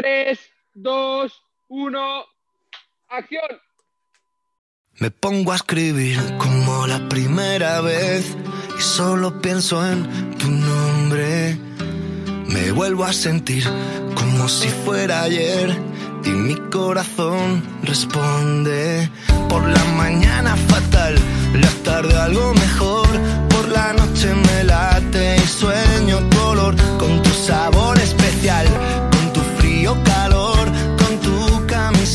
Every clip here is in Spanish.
3, 2, 1, acción. Me pongo a escribir como la primera vez y solo pienso en tu nombre. Me vuelvo a sentir como si fuera ayer y mi corazón responde. Por la mañana fatal, la tarde algo mejor. Por la noche me late y sueño color con tu sabor especial,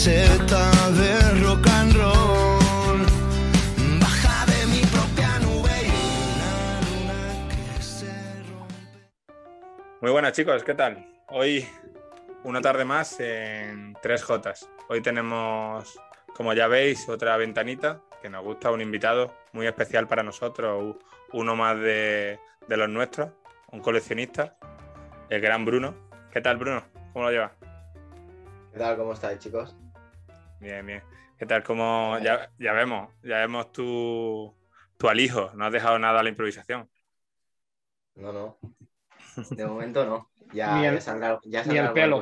camiseta de rock and roll. Baja de mi propia nube y una luna que se rompe. Muy buenas chicos, ¿qué tal? Hoy una tarde más en 3J. Hoy tenemos, como ya veis, otra ventanita que nos gusta, un invitado muy especial para nosotros, uno más de, de los nuestros, un coleccionista, el gran Bruno. ¿Qué tal Bruno? ¿Cómo lo llevas? ¿Qué tal? ¿Cómo estáis, chicos? Bien, bien. ¿Qué tal? ¿Cómo ya, ya vemos? Ya vemos tu, tu alijo, no has dejado nada a la improvisación. No, no. De momento no. Ya, Ni el- ya saldrá, ya ni saldrá el alguna pelo.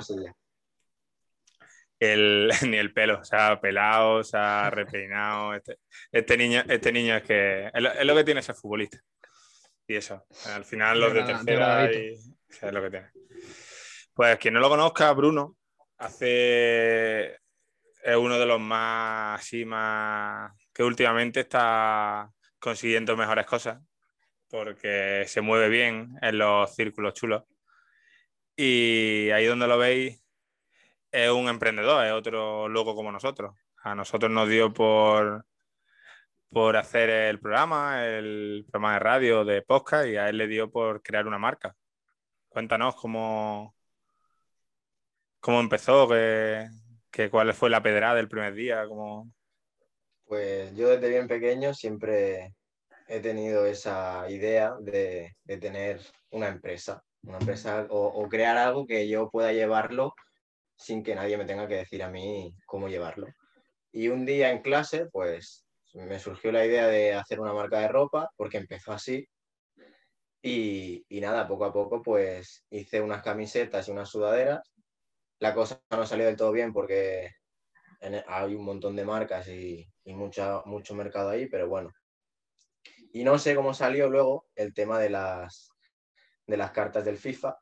el, ni el pelo, se ha pelado, se ha repeinado. Este, este niño, este niño es que es lo, es lo que tiene ser futbolista. Y eso, al final los de tercera y, degradadito. o sea, es lo que tiene. Pues quien no lo conozca, Bruno, hace es uno de los más así más que últimamente está consiguiendo mejores cosas porque se mueve bien en los círculos chulos. Y ahí donde lo veis, es un emprendedor, es otro loco como nosotros. A nosotros nos dio por, por hacer el programa, el programa de radio, de podcast, y a él le dio por crear una marca. Cuéntanos cómo, cómo empezó, qué- cuál fue la pedrada del primer día, cómo... Pues yo desde bien pequeño siempre he tenido esa idea de, de tener una empresa, una empresa o, o crear algo que yo pueda llevarlo sin que nadie me tenga que decir a mí cómo llevarlo. Y un día en clase, pues me surgió la idea de hacer una marca de ropa, porque empezó así. Y, y nada, poco a poco, pues hice unas camisetas y unas sudaderas. La cosa no salió del todo bien porque en- hay un montón de marcas y, y mucha, mucho mercado ahí, pero bueno. Y no sé cómo salió luego el tema de las, de las cartas del FIFA,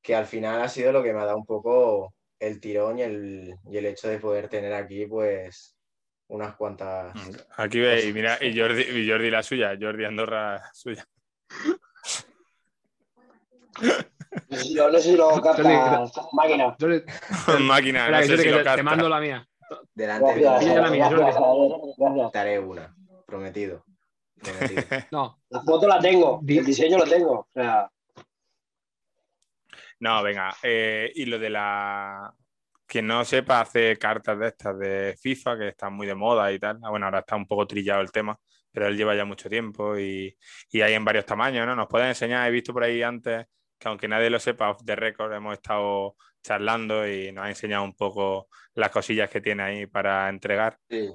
que al final ha sido lo que me ha dado un poco el tirón y el, y el hecho de poder tener aquí, pues, unas cuantas. Aquí veis, mira, y Jordi, y Jordi la suya, Jordi Andorra suya. No sé si lo, no sé si lo capta máquina. Yo le- Máquina, espera, no sé yo si lo que te- capta. mando la mía. Delante de Gracias, Pilla la mí mía, gracias, Jordi. gracias. te haré una, prometido. prometido. No, La foto la tengo, el diseño lo tengo. O sea, No, venga. eh, y lo de la. Quien no sepa, hace cartas de estas de FIFA que están muy de moda y tal. Bueno, ahora está un poco trillado el tema, pero él lleva ya mucho tiempo y, y hay en varios tamaños, ¿no? Nos pueden enseñar. He visto por ahí antes que, aunque nadie lo sepa, off the record hemos estado charlando y nos ha enseñado un poco las cosillas que tiene ahí para entregar. Sí.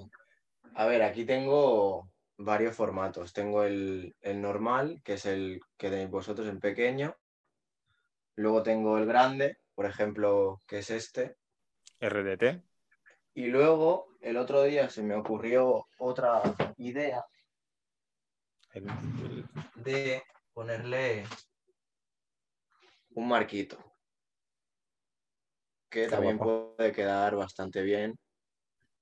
A ver, aquí tengo varios formatos. Tengo el, el normal, que es el que tenéis vosotros en pequeño. Luego tengo el grande, por ejemplo, que es este. RDT. Y luego, el otro día se me ocurrió otra idea de ponerle un marquito. Que también guapo. puede quedar bastante bien.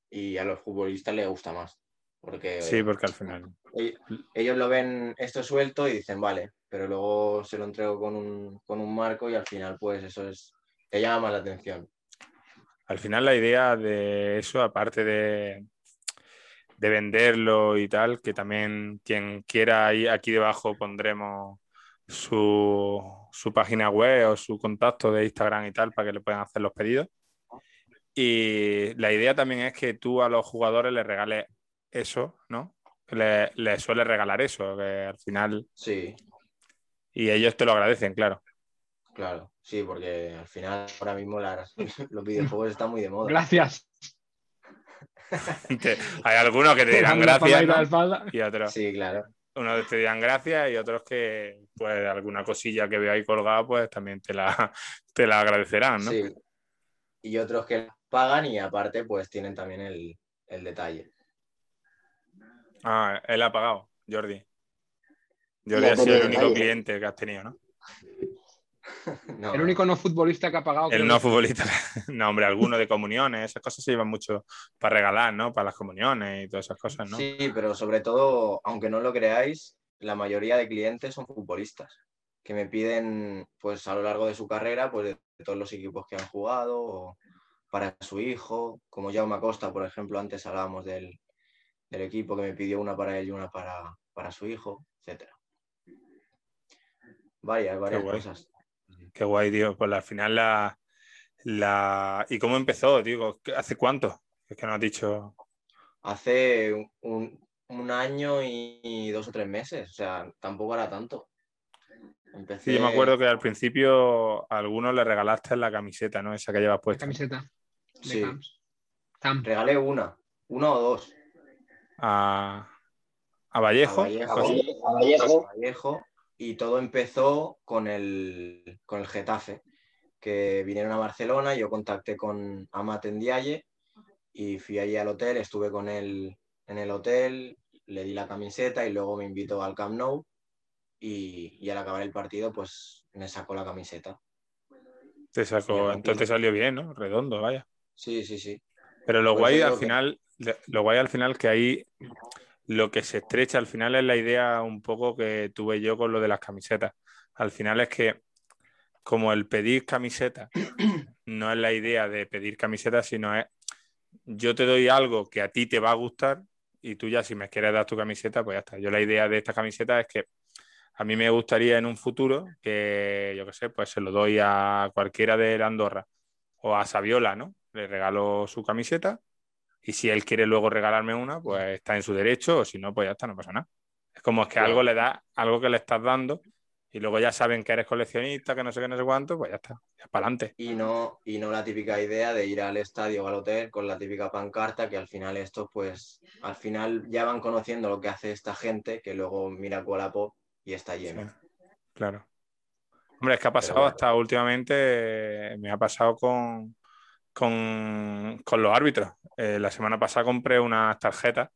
Y a los futbolistas les gusta más. Porque Sí, porque al final. e- ellos lo ven esto suelto y dicen, vale, pero luego se lo entrego con un, con un marco y al final, pues eso es, te llama más la atención. Al final la idea de eso, aparte de, de venderlo y tal, que también quien quiera, ahí, aquí debajo pondremos su, su página web o su contacto de Instagram y tal para que le puedan hacer los pedidos. Y la idea también es que tú a los jugadores les regales eso, ¿no? Le, les sueles regalar eso, que al final... Sí, Y ellos te lo agradecen, claro. claro, sí, porque al final ahora mismo los videojuegos están muy de moda. gracias. Hay algunos que te dirán gracias y otros... Sí, claro. Unos te dirán gracias y otros que, pues, alguna cosilla que veo ahí colgada, pues también te la, te la agradecerán, ¿no? Sí. y otros que pagan y aparte pues tienen también el, el detalle. Ah, él ha pagado, Jordi. Jordi ha sido el único cliente que has tenido, ¿no? No, El único no futbolista que ha pagado. El no futbolista. No, hombre, alguno de comuniones, esas cosas se llevan mucho para regalar, ¿no? Para las comuniones y todas esas cosas, ¿no? Sí, pero sobre todo, aunque no lo creáis, la mayoría de clientes son futbolistas que me piden, pues a lo largo de su carrera, pues de, todos los equipos que han jugado, o para su hijo, como Jaume Acosta, por ejemplo, antes hablábamos del, del equipo que me pidió una para él y una para, para su hijo, etcétera. Varias, varias cosas. Qué guay, tío. Pues al final la, la... ¿Y cómo empezó, digo? ¿Hace cuánto? Es que no has dicho... Hace un, un año y dos o tres meses, o sea, tampoco era tanto. Empecé... Sí, yo me acuerdo que al principio a algunos le regalaste la camiseta, ¿no? Esa que llevas La puesta. camiseta de Sí. Camps. Camp. Regalé una, una o dos. A, a Vallejo. A Vallejo. algo así. A Vallejo. Y todo empezó con el, con el Getafe, que vinieron a Barcelona, yo contacté con Amat Ndiaye y fui allí al hotel, estuve con él en el hotel, le di la camiseta y luego me invitó al Camp Nou y, y al acabar el partido pues me sacó la camiseta. Te sacó, entonces salió bien, ¿no? Redondo, vaya. Sí, sí, sí. Pero lo Por guay al final, lo guay al final que ahí lo que se estrecha al final es la idea un poco que tuve yo con lo de las camisetas. Al final es que como el pedir camiseta no es la idea de pedir camisetas, sino es yo te doy algo que a ti te va a gustar y tú ya si me quieres dar tu camiseta, pues ya está. Yo la idea de esta camiseta es que a mí me gustaría en un futuro que, yo qué sé, pues se lo doy a cualquiera de la Andorra o a Saviola, ¿no? Le regalo su camiseta y si él quiere luego regalarme una, pues está en su derecho o si no, pues ya está, no pasa nada. Es como es que algo le da, algo que le estás dando y luego ya saben que eres coleccionista, que no sé qué, no sé cuánto, pues ya está, ya para adelante. Y no, y no la típica idea de ir al estadio o al hotel con la típica pancarta, que al final esto, pues, al final ya van conociendo lo que hace esta gente, que luego mira Pop y está lleno. Claro. Hombre, es que ha pasado bueno. hasta últimamente, me ha pasado con, con, con los árbitros. Eh, la semana pasada compré unas tarjetas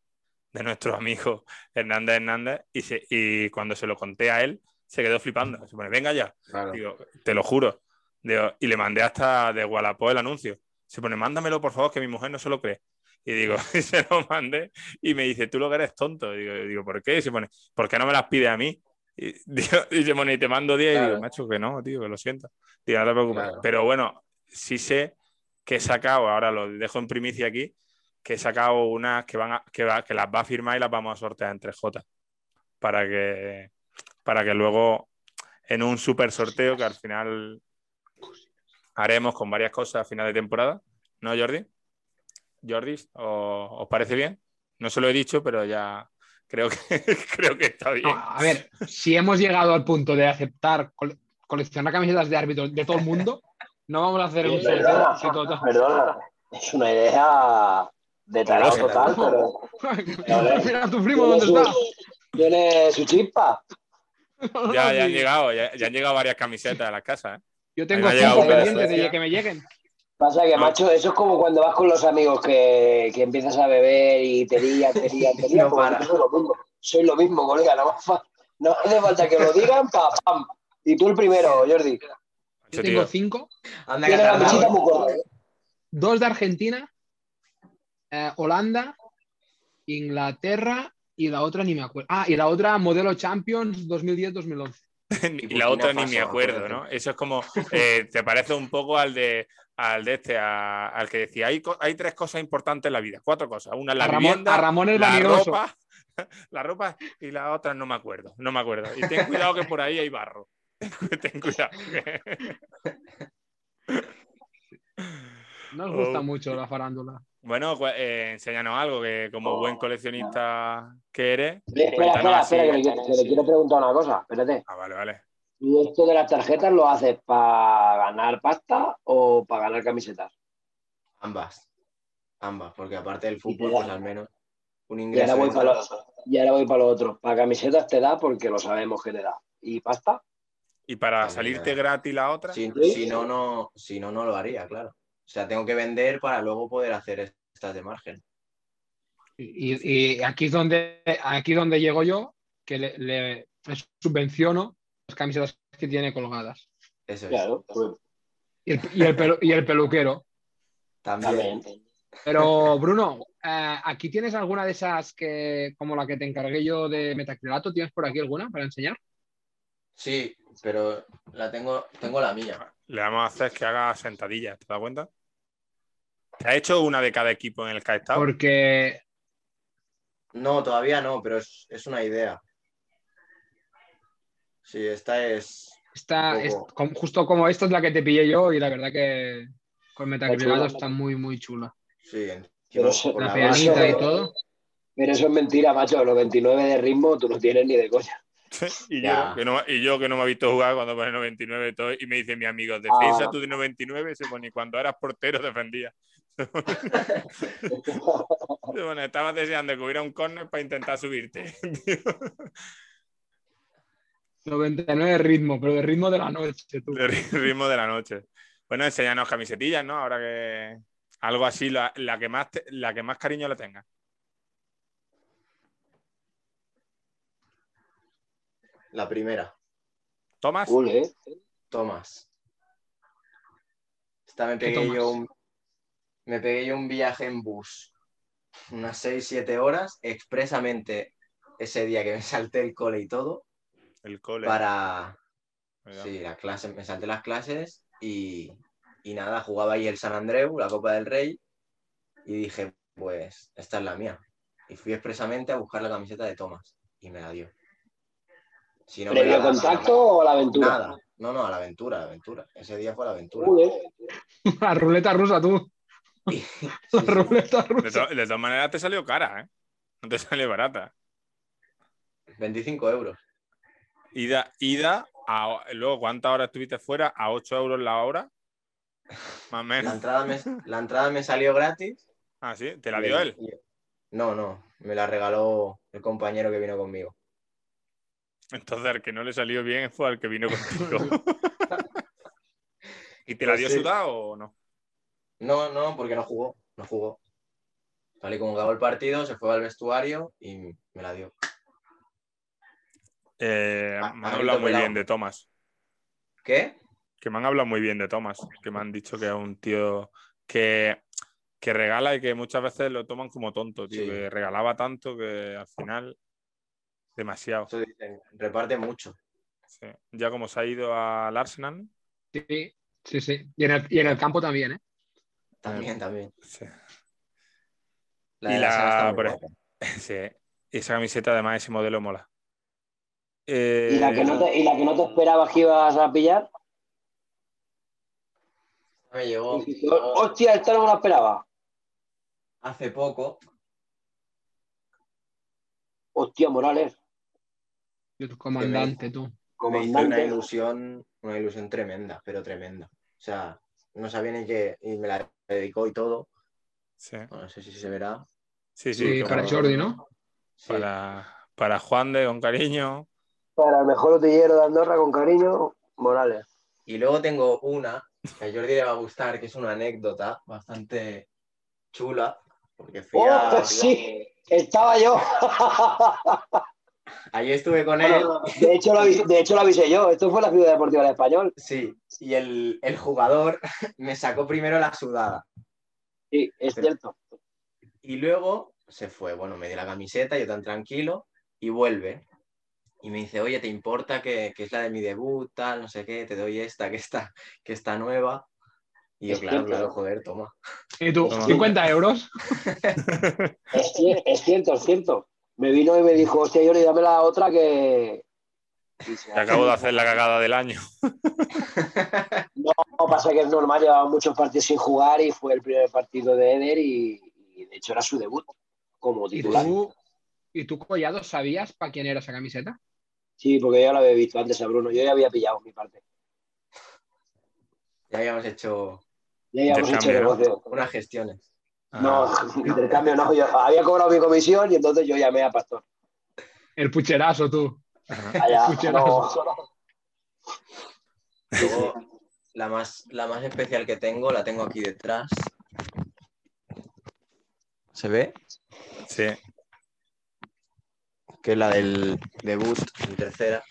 de nuestro amigo Hernández Hernández y, se- y cuando se lo conté a él, se quedó flipando. Se pone, venga ya. Claro. Digo, te lo juro. Digo, y le mandé hasta de Wallapop el anuncio. Se pone, mándamelo por favor, que mi mujer no se lo cree. Y digo, y se lo mandé y me dice, tú lo que eres tonto. Y digo, digo, ¿por qué? Y se pone, ¿por qué no me las pide a mí? Y, digo, y se pone, y te mando 10 y Claro. digo, macho, que no, tío, que lo siento. Digo, no te preocupes. Claro. Pero bueno, sí sé que he sacado, ahora lo dejo en primicia aquí, que he sacado unas que van a- que, va- que las va a firmar y las vamos a sortear entre J. Para que, para que luego en un super sorteo que al final haremos con varias cosas a final de temporada. ¿No, Jordi? Jordi, ¿o- ¿os parece bien? No se lo he dicho, pero ya creo que, creo que está bien. A ver, si hemos llegado al punto de aceptar cole- coleccionar camisetas de árbitros de todo el mundo, no vamos a hacer un sorteo. Perdona, perdona. Es una idea de tarado total, pero Mira tu primo dónde su, está. tiene su chispa. Ya, ya han llegado, ya, ya han llegado varias camisetas a las casas. ¿eh? Yo tengo cinco pendientes de que me lleguen. Pasa que, No. macho, eso es como cuando vas con los amigos que, que empiezas a beber y te lían, te lían, te lían. No soy lo mismo, soy lo mismo, colega. No hace falta que lo digan, pa, pam. Y tú el primero, Jordi. Yo tengo tío, cinco, Anda que Tiene la tardado, mesita muy corta. dos de Argentina, eh, Holanda, Inglaterra y la otra ni me acuerdo. Ah, y la otra modelo Champions 2010-2011. y la otra ni me acuerdo. ¿no? Eso es como, eh, te parece un poco al de, al de este, a- al que decía, hay, hay tres cosas importantes en la vida, cuatro cosas. Una es la A Ramón, vivienda, a Ramón el la vanidoso. ropa, la ropa y la otra no me acuerdo, no me acuerdo. Y ten cuidado que por ahí hay barro. Ten cuidado. Nos gusta Oh. mucho la farándula. Bueno, pues, eh, enséñanos algo que como buen coleccionista que eres. Espera, espera, espera, que le, quiero- que le quiero preguntar una cosa. Espérate. Ah, vale, vale. ¿Y esto de las tarjetas lo haces para ganar pasta o para ganar camisetas? Ambas. Ambas, porque aparte del fútbol, pues al menos un Y ingreso. ahora voy para lo, y ahora voy para lo otro. Para camisetas te da porque lo sabemos que te da. ¿Y pasta? Y para También, salirte eh. gratis la otra, Si, no, no, si no, no lo haría, claro. sea, tengo que vender para luego poder hacer estas de margen. Y, y aquí, es donde, aquí es donde llego yo, que le, le subvenciono las camisetas que tiene colgadas. Eso es. Claro, pues, Y el, y el pelu- y el peluquero. También. también. Pero, Bruno, eh, ¿aquí tienes alguna de esas que, como la que te encargué yo de metacrilato? ¿Tienes por aquí alguna para enseñar? Sí, pero la tengo, tengo la mía. Le vamos a hacer que haga sentadillas, ¿te das cuenta? ¿Te ha hecho una de cada equipo en el que ha estado? Porque No, todavía no, pero es, es una idea. Sí, esta es. esta, es, justo como esta es la que te pillé yo y la verdad que con metacrilato chula. está muy, muy chula. Sí, Pero La pianita y todo. Pero eso es mentira, macho. Los 29 de ritmo tú no tienes ni de coña. y, yo, que no, y yo que no me he visto jugar cuando pone 99 y todo, y me dice mi amigo, Ah. defensa tú de 99, se pone, y cuando eras portero defendía. Pone, estabas deseando que hubiera un córner para intentar subirte. 99 de ritmo, pero de ritmo de la noche, tú. de ri- ritmo de la noche. Bueno, enséñanos camisetillas, ¿no? Ahora que algo así, la, la que, más te- la que más cariño le tenga. La primera. Cool, ¿eh? Tomás. Esta me ¿Qué pegué yo un, me pegué yo un viaje en bus, unas 6-7 horas, expresamente ese día que me salté el cole y todo, El cole. para. Sí, las clases, me salté las clases y, y nada, jugaba ahí el San Andreu, la Copa del Rey, y dije, pues esta es la mía. Y fui expresamente a buscar la camiseta de Tomás y me la dio. Si no me ¿Previo la contacto o la aventura? Nada. No, no, a la aventura, a la aventura. Ese día fue a la aventura. La ruleta rusa, tú. Sí, La sí. ruleta De, rusa. to- de todas maneras te salió cara, ¿eh? No te salió barata. 25 euros. Ida, ida a, luego, ¿cuántas horas estuviste fuera? ¿A 8 euros la hora? Más o La menos. entrada me, la entrada me salió gratis. Ah, sí, te la dio él. Y- No, no, me la regaló el compañero que vino conmigo. Entonces, el que no le salió bien fue al que vino contigo. ¿Y te la Pues dio sí. sudada o no? No, no, porque no jugó, no jugó. Tal y como acabó el partido, se fue al vestuario y me la dio. Eh, Ah, me han hablado muy pelado. bien de Tomás. ¿Qué? Que me han hablado muy bien de Tomás. Que me han dicho que es un tío que, que regala y que muchas veces lo toman como tonto, tío. Sí. Que regalaba tanto que al final. Demasiado. Eso dicen, reparte mucho. sí. Ya como se ha ido al Arsenal. Sí, sí, sí. Y en el, y en el campo también, ¿eh? También, también. Sí. La Y la- por. Sí. Y esa camiseta, además, ese modelo mola. Eh, ¿Y la, que no te, ¿Y la que no te esperabas que ibas a pillar? Me llegó Hostia, esta no me la esperaba. hace poco. Hostia, Morales. El comandante, tú. Me hizo una ilusión, una ilusión tremenda, pero tremenda. O sea, no sabía ni qué, y me la dedicó y todo. sí, No sé si se verá. sí, sí, Sí, para Jordi, ¿no? Sí. para, para Juan de con cariño. Para el mejor utillero de Andorra, con cariño, Morales. Y luego tengo una que a Jordi le va a gustar, que es una anécdota bastante chula, porque fui a... ¡Oh, sí! Estaba yo. Allí estuve con él, Bueno, de, hecho, lo, de hecho, lo avisé yo. Esto fue la Ciudad Deportiva del Español. sí, y el, el jugador me sacó primero la sudada. Sí, es cierto. Y luego se fue, bueno, me dio la camiseta, yo tan tranquilo, y vuelve. Y me dice, oye, ¿te importa que, que es la de mi debut, tal, no sé qué, te doy esta, que está, que está nueva? Y yo, Es claro, cierto. claro, joder, toma. ¿Y tú? Toma. ¿50 euros? Es cierto, es cierto. Me vino y me dijo, hostia, Jordi, dame la otra que... Y se- Te acabo de hacer la cagada del año. No, pasa que es normal, llevaba muchos partidos sin jugar y fue el primer partido de Eder y, y de hecho era su debut como ¿Y titular. tú, ¿Y tú, Collado, sabías para quién era esa camiseta? Sí, porque yo ya lo había visto antes a Bruno, yo ya había pillado mi parte. Ya habíamos hecho Ya habíamos hecho negocio. unas gestiones. No, Ah, intercambio no, yo había cobrado mi comisión y entonces yo llamé a Pastor. El pucherazo, tú. ajá. Allá, Pucherazo. no. Luego, la más, la más especial que tengo, la tengo aquí detrás. ¿Se ve? Sí. Que es la del debut en tercera.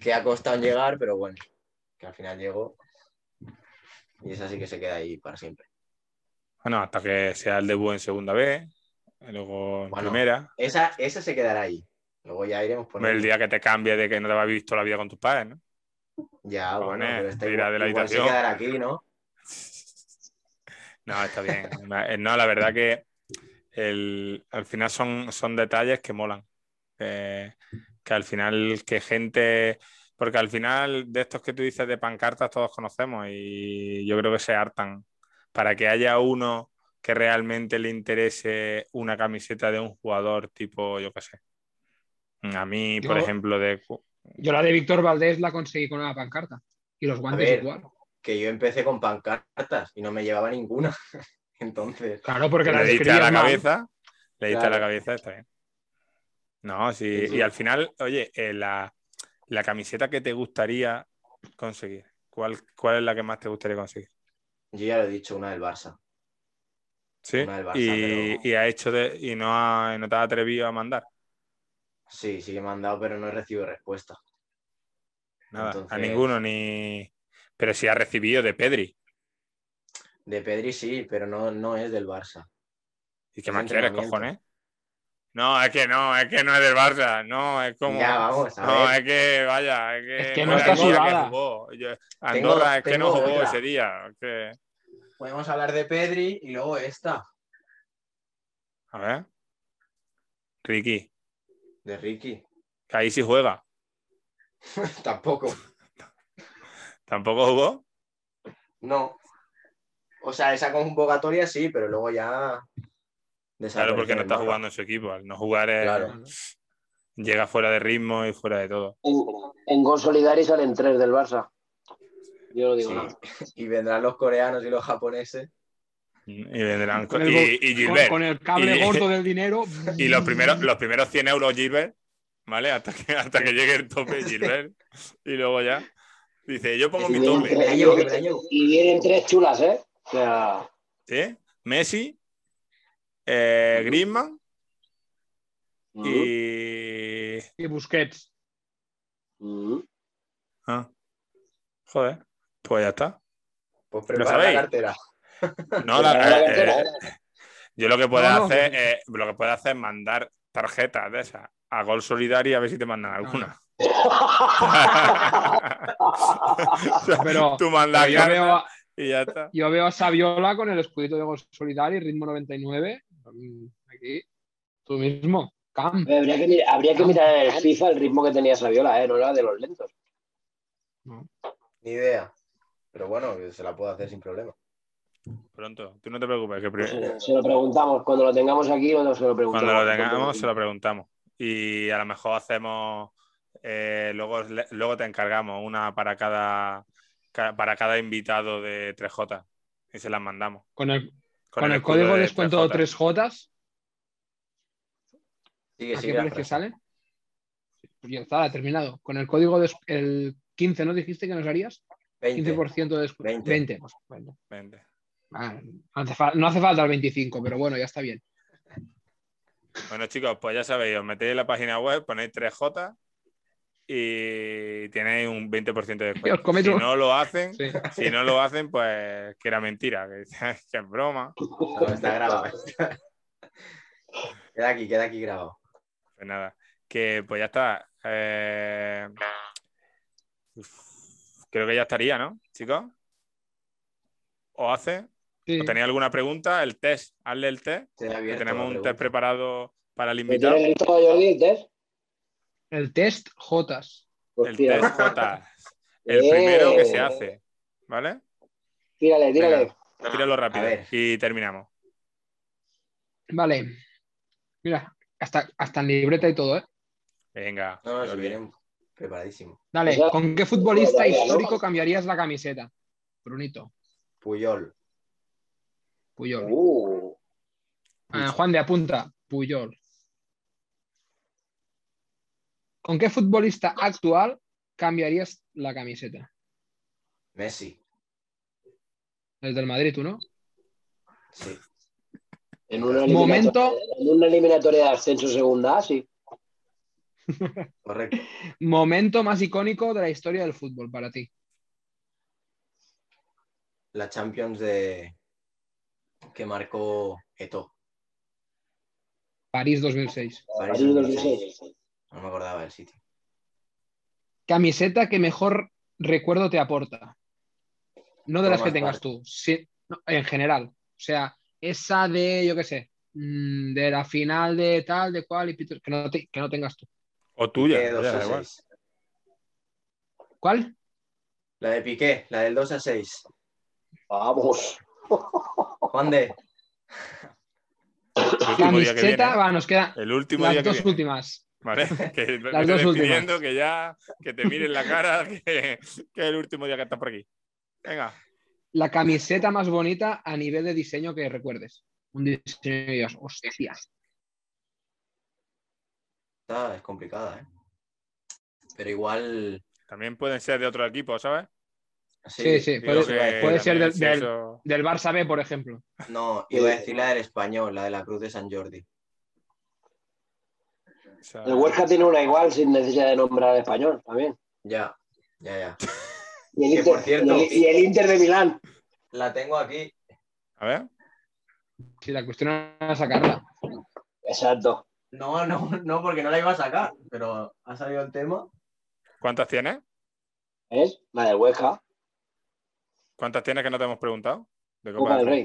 Que ha costado en llegar, pero bueno, que al final llegó. Y esa sí que se queda ahí para siempre. Bueno, hasta que sea el debut en segunda vez, y luego en Bueno, primera. Esa, esa se quedará ahí. Luego ya iremos por El día que te cambie de que no te habías visto la vida con tus padres, ¿no? Ya, bueno, pero igual, de la igual se quedará aquí, ¿no? No, está bien. Eh, No, la verdad que el- al final son, son detalles que molan. Eh, que al final que gente... Porque al final de estos que tú dices de pancartas todos conocemos y yo creo que se hartan. Para que haya uno que realmente le interese una camiseta de un jugador tipo, yo qué sé. A mí, por ejemplo, de... Yo la de Víctor Valdés la conseguí con una pancarta. Y los guantes ver. igual. Que yo empecé con pancartas y no me llevaba ninguna. Entonces, Claro, porque le la diste a la mal. cabeza, le diste a la cabeza, está bien. No, sí, Sí, sí. y al final, oye, eh, la, la camiseta que te gustaría conseguir, ¿cuál, ¿cuál es la que más te gustaría conseguir? Yo ya lo he dicho, una del Barça. ¿Sí? Una del Barça, y, pero- y ha hecho de, y no, ha, no te has atrevido a mandar. Sí, sí que me han dado, pero no he recibido respuesta. Nada, a ninguno, ni. Pero sí ha recibido de Pedri. De Pedri sí, pero no, no es del Barça. ¿Y qué Es más quieres, cojones? No, es que no, es que no es del Barça, no, es como. Ya, vamos, a No, ver. es que, vaya, es que, Es que no está que jugó. Yo- Andorra es que no jugó otra. ese día. que- Podemos hablar de Pedri y luego esta, A ver. Ricky, de Ricky. que ahí sí juega. Tampoco. ¿Tampoco jugó? No. O sea, esa convocatoria sí, pero luego ya. Claro, porque no está mapa. jugando en su equipo. Al no jugar es- Claro. llega fuera de ritmo y fuera de todo. En, en Gol Solidari salen tres del Barça. Yo no digo Sí. Y vendrán los coreanos y los japoneses. Y vendrán Con con- el y, go- y Con, Gilbert. con el cable Y- gordo del dinero. Y los primeros, los primeros 100 euros Gilbert, ¿vale? Hasta que, hasta que llegue el tope Gilbert. Y luego ya dice, yo pongo Y mi tope. tres, y vienen tres chulas, ¿eh? O sea, ¿Sí? Messi, eh, Griezmann y... Y Busquets. Ah. Joder, pues ya está. Pues ¿Lo prepara la cartera. No, la- eh, cartera, eh, yo lo que puedo No, no. hacer es, lo que puedo hacer es mandar tarjetas de esas a Gol Solidario a ver si te mandan alguna. O sea, Pero, Tú mandas pero yo, veo, a- y ya está. yo veo a Saviola con el escudito de Gol Solidario, ritmo 99. Aquí, tú mismo. Cam. Habría que, mir- habría que mirar en el FIFA el ritmo que tenía Saviola, ¿eh? No era de los lentos. Ni idea. Pero bueno, se la puedo hacer sin problema. Pronto, tú no te preocupes, que se lo preguntamos. Cuando lo tengamos aquí, nosotros se lo preguntamos. cuando lo tengamos se lo preguntamos. Y a lo mejor hacemos, eh, luego, luego te encargamos una para cada, ca- para cada invitado de 3J y se las mandamos. Con el, Con, con el escudo código de de descuento 3J. 3J, Sigue, ¿a qué precio Alfred. sale? Pues ya está, terminado. Con el código de el 15, ¿no dijiste que nos harías? 20. 15% de descuento. 20. 20. pues, bueno. Vente. Ah, no, hace no hace falta el 25, pero bueno, ya está bien. Bueno, chicos, pues ya sabéis, os metéis en la página web, ponéis 3J y tenéis un 20% de descuento. Si no lo hacen, Sí. si no lo hacen, pues que era mentira, que, que es broma. No, está grabado. queda aquí, queda aquí grabado. Pues nada, que pues ya está. Eh, uf, creo que ya estaría, ¿no, chicos? ¿O hace? Sí. ¿O tenéis alguna pregunta? El test, hazle el test. Que tenemos un pregunta. test preparado para el ¿Me invitado. tienes listo, Jordi, el test? El test Jotas. Pues El tírale. test J. El Eh. primero que se hace. ¿Vale? Tírale, tírale. Venga. Tíralo rápido y terminamos. Vale. Mira, hasta, hasta en libreta y todo, ¿eh? Venga. No, no, vienen preparadísimo. Dale, ¿con qué futbolista histórico cambiarías la camiseta? Brunito, Puyol. Puyol. Uh, Ah, Juan de apunta, Puyol. ¿Con qué futbolista actual cambiarías la camiseta? Messi. El del Madrid, ¿tú no? Sí. En una Momento. eliminatoria- En una eliminatoria de ascenso segunda, sí. Correcto. Momento más icónico de la historia del fútbol para ti. La Champions de que marcó Eto. París 2006. París París 2006. 2006. No me acordaba del sitio. Camiseta que mejor recuerdo te aporta. No de las que tengas tú, sí, no, en general. O sea, esa de, yo qué sé, mm, de la final de tal, de cual, y pito- que no, te- que no tengas tú. O tuya. Piqué 2 ya, a da igual. 6. ¿Cuál? La de Piqué, la del 2 a 6. Vamos. Juan de. El último día que viene. Camiseta, va, nos quedan El último día las que dos viene. últimas. ¿Vale? Que Las vete dos últimas. despidiendo, que ya, que te miren la cara, que, que es el último día que estás por aquí. Venga. La camiseta más bonita a nivel de diseño que recuerdes. Un diseño que digas, hostias. Esta es complicada, ¿eh? Pero igual. También pueden ser de otro equipo, ¿sabes? Sí, sí, puede, que puede ser del, del- del Barça B, por ejemplo. No, iba a decir la del español, la de la Cruz de San Jordi. O sea, El Huesca tiene una igual sin necesidad de nombrar español también. Ya, ya, ya. Y el, Inter, por cierto- y el- y el Inter de Milán. La tengo aquí. A ver. Si la cuestión era sacarla. Exacto. No, no, no, porque no la iba a sacar, pero ha salido el tema. ¿Cuántas tienes? ¿Es? La del Huesca. ¿Cuántas tienes que no te hemos preguntado? De Copa del Rey.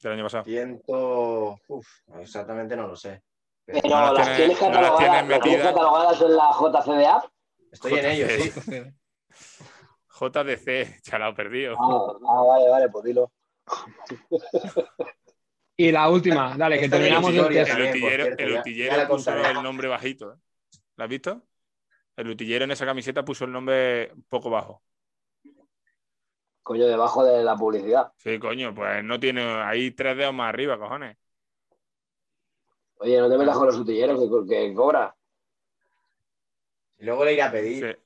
Del año pasado. Ciento. Uf, exactamente no lo sé. Pero Pero No las tienes- tienes no las catalogadas, tienes las tienes metidas. catalogadas en la JCDA. estoy en ello, sí. JDC, chalao perdido. Ah, ah, vale, vale, pues dilo. Y la última, dale, que terminamos mi el utillero, cierto, el utillero puso el nombre bajito. ¿eh? ¿Lo has visto? El utillero en esa camiseta puso el nombre poco bajo. Coño, debajo de la publicidad. Sí, coño, pues no tiene ahí tres dedos más arriba, cojones. Oye, no te metas con los utilleros que, que cobra. Y luego le iré a Sí, pedir.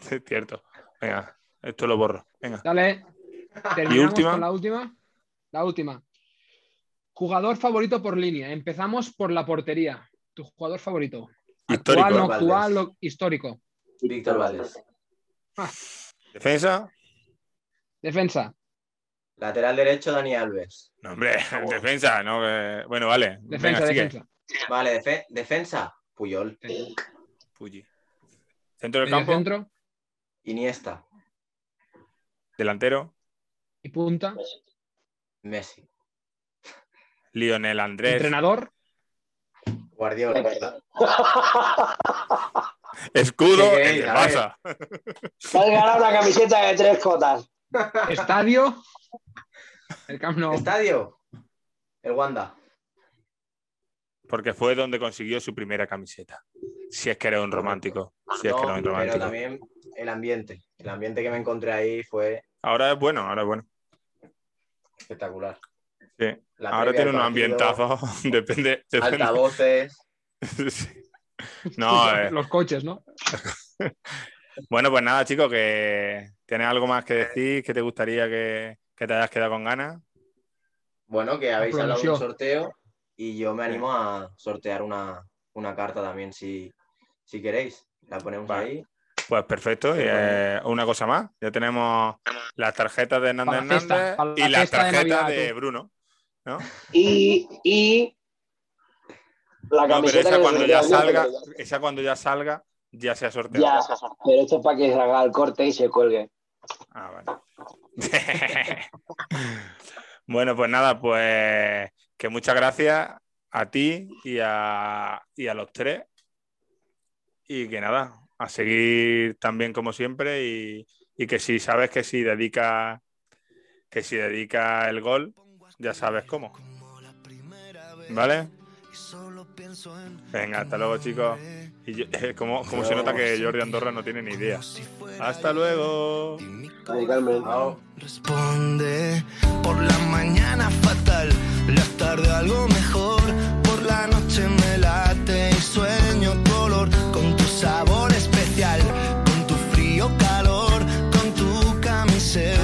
sí, es cierto. Venga, esto lo borro. Venga. Dale. Terminamos última? con la última. La última. Jugador favorito por línea. Empezamos por la portería. Tu jugador favorito. Histórico. Actual, no actual, o histórico. Víctor Valdés. Defensa. Defensa. Lateral derecho, Dani Alves. No, hombre, defensa, no. Bueno, vale. Defensa, Venga, sigue. defensa. Vale, defe- defensa, Puyol. Puyi. Centro del campo. centro Iniesta, Delantero. y punta. Messi. Lionel Andrés. Entrenador. Guardiola. Escudo. ¿Qué el. Barça. Te has ganado una camiseta de tres cotas. Estadio. El Camp Nou. Estadio, el Wanda. Porque fue donde consiguió su primera camiseta. Si es que era un romántico. Si es que era No, un pero romántico. también el ambiente. El ambiente que me encontré ahí fue Ahora es bueno, ahora es bueno. espectacular. Sí. La Ahora tiene unos ambientazos. depende. depende. Altavoces. Sí. No, eh, Los coches, ¿no? bueno, pues nada, chicos, que tienes algo más que decir, que te gustaría que, que te hayas quedado con ganas. Bueno, que habéis hablado de un sorteo y yo me animo a sortear una, una carta también si, si queréis. La ponemos Vale. ahí. Pues perfecto. Sí, y, bueno. eh, una cosa más. Ya tenemos las tarjetas de Hernández Para la fiesta, Hernández la y las de tarjetas Navidad, de. Bruno. ¿no? Y, y la No, pero esa que cuando ya salga, esa cuando ya salga, ya se ha sorteado. Ya, pero esto es para que se haga el corte y se cuelgue. Ah, vale. bueno, pues nada, pues que muchas gracias a ti y a, y a los tres. Y que nada, a seguir también como siempre y, y que si sabes que si dedica que si dedica el gol, ya sabes cómo. ¿Vale? Venga, hasta luego, chicos. Y yo, eh, como, como se nota que Jordi Andorra no tiene ni idea. Hasta luego. Responde por la mañana fatal, la tarde algo mejor, por la noche me late y sueño tu olor con tu sabor especial, con tu frío calor, con tu camiseta.